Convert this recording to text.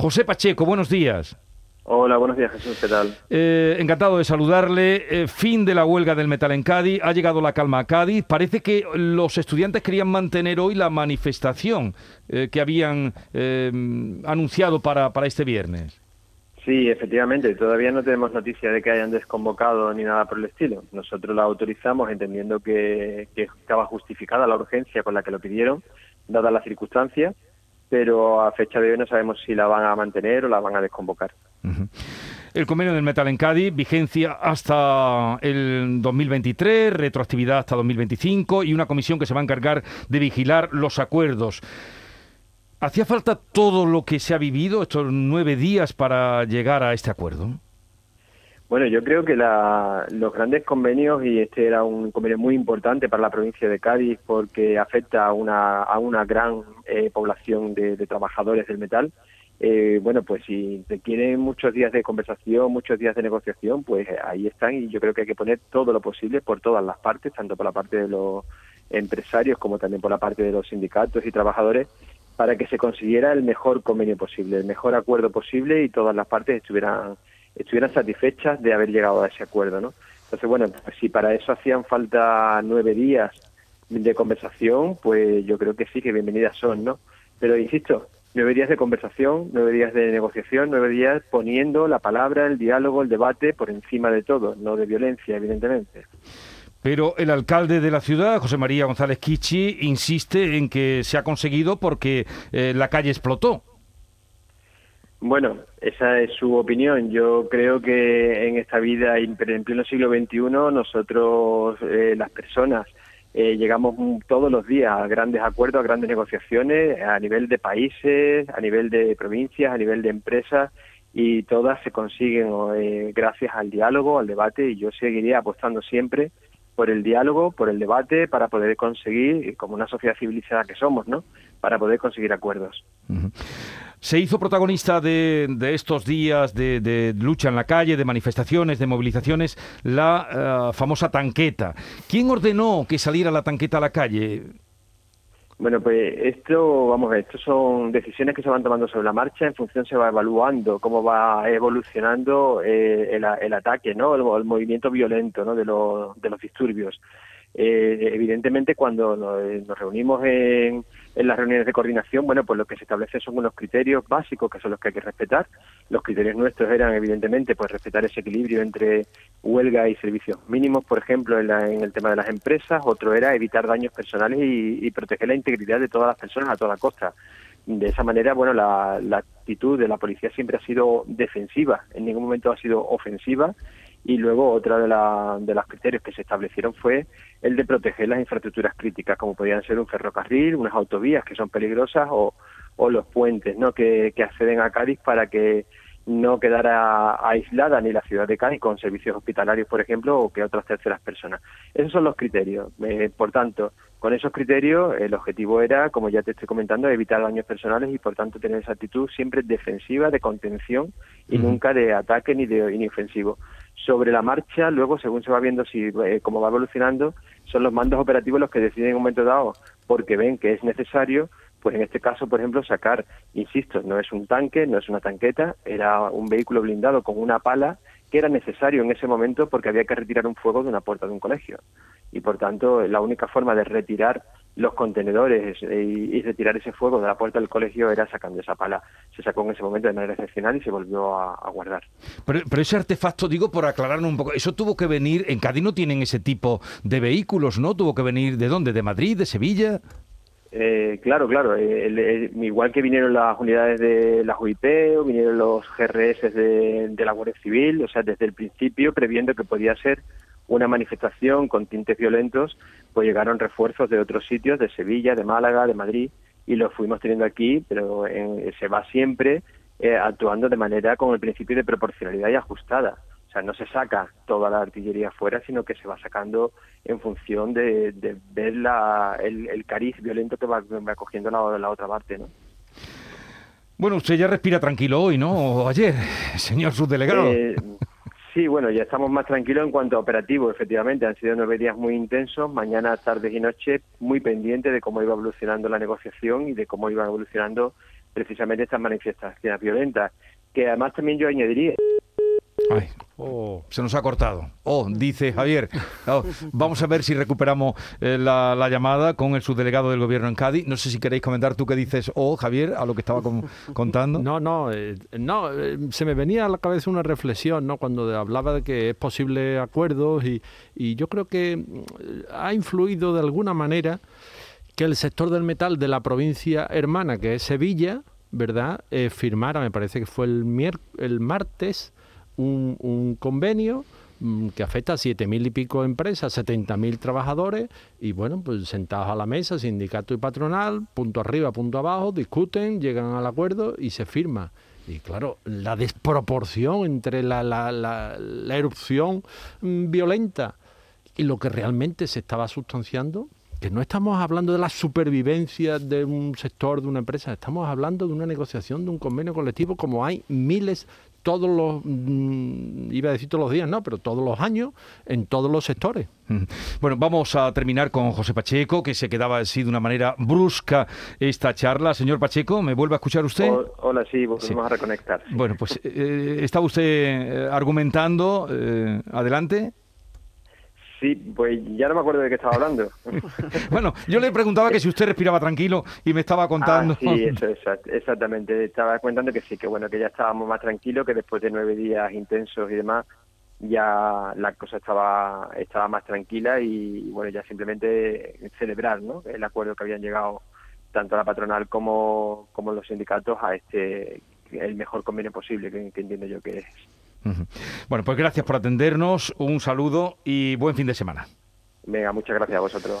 José Pacheco, buenos días. Hola, buenos días Jesús, ¿qué tal? Eh, encantado de saludarle. Eh, fin de la huelga del metal en Cádiz, ha llegado la calma a Cádiz. Parece que los estudiantes querían mantener hoy la manifestación eh, que habían anunciado para, para este viernes. Sí, efectivamente, todavía no tenemos noticia de que hayan desconvocado ni nada por el estilo. Nosotros la autorizamos entendiendo que, que estaba justificada la urgencia con la que lo pidieron, dadas las circunstancias, pero a fecha de hoy no sabemos si la van a mantener o la van a desconvocar. El convenio del metal en Cádiz, vigencia hasta el 2023, retroactividad hasta 2025 y una comisión que se va a encargar de vigilar los acuerdos. ¿Hacía falta todo lo que se ha vivido estos nueve días para llegar a este acuerdo? Bueno, yo creo que los grandes convenios, y este era un convenio muy importante para la provincia de Cádiz porque afecta a una, a una gran eh, población de, trabajadores del metal, eh, bueno, pues si requieren muchos días de conversación, muchos días de negociación, pues ahí están y yo creo que hay que poner todo lo posible por todas las partes, tanto por la parte de los empresarios como también por la parte de los sindicatos y trabajadores, para que se consiguiera el mejor convenio posible, el mejor acuerdo posible y todas las partes estuvieran estuvieran satisfechas de haber llegado a ese acuerdo, ¿no? Entonces, bueno, pues si para eso hacían falta nueve días de conversación, pues yo creo que sí, que bienvenidas son, ¿no? Pero insisto, nueve días de conversación, nueve días de negociación, nueve días poniendo la palabra, el diálogo, el debate por encima de todo, no de violencia, evidentemente. Pero el alcalde de la ciudad, José María González Kichi, insiste en que se ha conseguido porque eh, la calle explotó. Bueno, esa es su opinión. Yo creo que en esta vida, en pleno siglo XXI, nosotros, eh, las personas, eh, llegamos todos los días a grandes acuerdos, a grandes negociaciones a nivel de países, a nivel de provincias, a nivel de empresas y todas se consiguen eh, gracias al diálogo, al debate y yo seguiría apostando siempre por el diálogo, por el debate, para poder conseguir, como una sociedad civilizada que somos, ¿no? Para poder conseguir acuerdos. Se hizo protagonista de, estos días de, lucha en la calle, de manifestaciones, de movilizaciones, la eh, famosa tanqueta. ¿Quién ordenó que saliera la tanqueta a la calle? Bueno, pues esto, vamos esto son decisiones que se van tomando sobre la marcha, en función se va evaluando cómo va evolucionando eh, el, ataque, ¿no? El, movimiento violento, ¿no? De, de los disturbios. Eh, evidentemente, cuando nos, reunimos en, las reuniones de coordinación, bueno, pues lo que se establece son unos criterios básicos que son los que hay que respetar. Los criterios nuestros eran, evidentemente, pues respetar ese equilibrio entre huelga y servicios mínimos, por ejemplo, en, el tema de las empresas. Otro era evitar daños personales y, proteger la integridad de todas las personas a toda costa. De esa manera, bueno, la, la actitud de la policía siempre ha sido defensiva, en ningún momento ha sido ofensiva y luego otra de, la, de los criterios que se establecieron fue el de proteger las infraestructuras críticas, como podían ser un ferrocarril, unas autovías que son peligrosas o, o los puentes ¿no? que, que acceden a Cádiz para que no quedara aislada ni la ciudad de Cádiz con servicios hospitalarios, por ejemplo, o que otras terceras personas. Esos son los criterios. Eh, por tanto, con esos criterios, el objetivo era, como ya te estoy comentando, evitar daños personales y, por tanto, tener esa actitud siempre defensiva, de contención y nunca de ataque ni de inofensivo. Sobre la marcha, luego, según se va viendo si eh, cómo va evolucionando, son los mandos operativos los que deciden en un momento dado, porque ven que es necesario, pues en este caso, por ejemplo, sacar, insisto, no es un tanque, no es una tanqueta, era un vehículo blindado con una pala que era necesario en ese momento porque había que retirar un fuego de una puerta de un colegio. Y por tanto, la única forma de retirar los contenedores y, retirar ese fuego de la puerta del colegio era sacando esa pala. Se sacó en ese momento de manera excepcional y se volvió a, guardar. Pero, ese artefacto, digo, por aclararnos un poco, eso tuvo que venir, en Cádiz no tienen ese tipo de vehículos, ¿no? ¿Tuvo que venir de dónde? ¿De Madrid? ¿De Sevilla? Eh, claro, claro. Eh, igual que vinieron las unidades de la UIP o vinieron los GRS de, de, la Guardia Civil, o sea, desde el principio previendo que podía ser una manifestación con tintes violentos, pues llegaron refuerzos de otros sitios, de Sevilla, de Málaga, de Madrid, y los fuimos teniendo aquí, pero se va siempre eh, actuando de manera con el principio de proporcionalidad y ajustada. O sea, no se saca toda la artillería fuera, sino que se va sacando en función de, ver la, el, cariz violento que va, va cogiendo la, la, otra parte, ¿no? Bueno, usted ya respira tranquilo hoy, ¿no? O ayer, señor subdelegado. Eh, sí, bueno, ya estamos más tranquilos en cuanto a operativo, efectivamente. Han sido nueve días muy intensos, mañana, tardes y noches, muy pendientes de cómo iba evolucionando la negociación y de cómo iban evolucionando precisamente estas manifestaciones violentas. Que además también yo añadiría Ay, oh, se nos ha cortado. Oh, dice Javier. Oh, vamos a ver si recuperamos eh, la, la, llamada con el subdelegado del gobierno en Cádiz. No sé si queréis comentar tú qué dices, oh, Javier, a lo que estaba con, contando. No, no, eh, no, eh, se me venía a la cabeza una reflexión, ¿no? Cuando hablaba de que es posible acuerdos y, y yo creo que mm, ha influido de alguna manera que el sector del metal de la provincia hermana, que es Sevilla, ¿verdad? Eh, firmara, me parece que fue el, el martes, un, un convenio mm, que afecta a siete mil y pico empresas, 70 mil trabajadores, y bueno, pues sentados a la mesa, sindicato y patronal, punto arriba, punto abajo, discuten, llegan al acuerdo y se firma. Y claro, la desproporción entre la, la, la, la erupción mm, violenta y lo que realmente se estaba sustanciando, que no estamos hablando de la supervivencia de un sector, de una empresa, estamos hablando de una negociación, de un convenio colectivo, como hay miles todos los, mmm, iba a decir todos los días, no, pero todos los años, en todos los sectores. Bueno, vamos a terminar con José Pacheco, que se quedaba así de una manera brusca esta charla. Señor Pacheco, ¿me vuelve a escuchar usted? O, hola, sí, volvemos sí. a reconectar. Bueno, pues eh, estaba usted eh, argumentando, eh, adelante. Sí, pues ya no me acuerdo de qué estaba hablando. bueno, yo le preguntaba que si usted respiraba tranquilo y me estaba contando. Ah, sí, eso, exactamente. Estaba contando que sí, que bueno, que ya estábamos más tranquilos, que después de nueve días intensos y demás, ya la cosa estaba estaba más tranquila y bueno, ya simplemente celebrar, ¿no? El acuerdo que habían llegado tanto la patronal como, como los sindicatos a este el mejor convenio posible que, que entiendo yo que es. Bueno, pues gracias por atendernos, un saludo y buen fin de semana. Venga, muchas gracias a vosotros.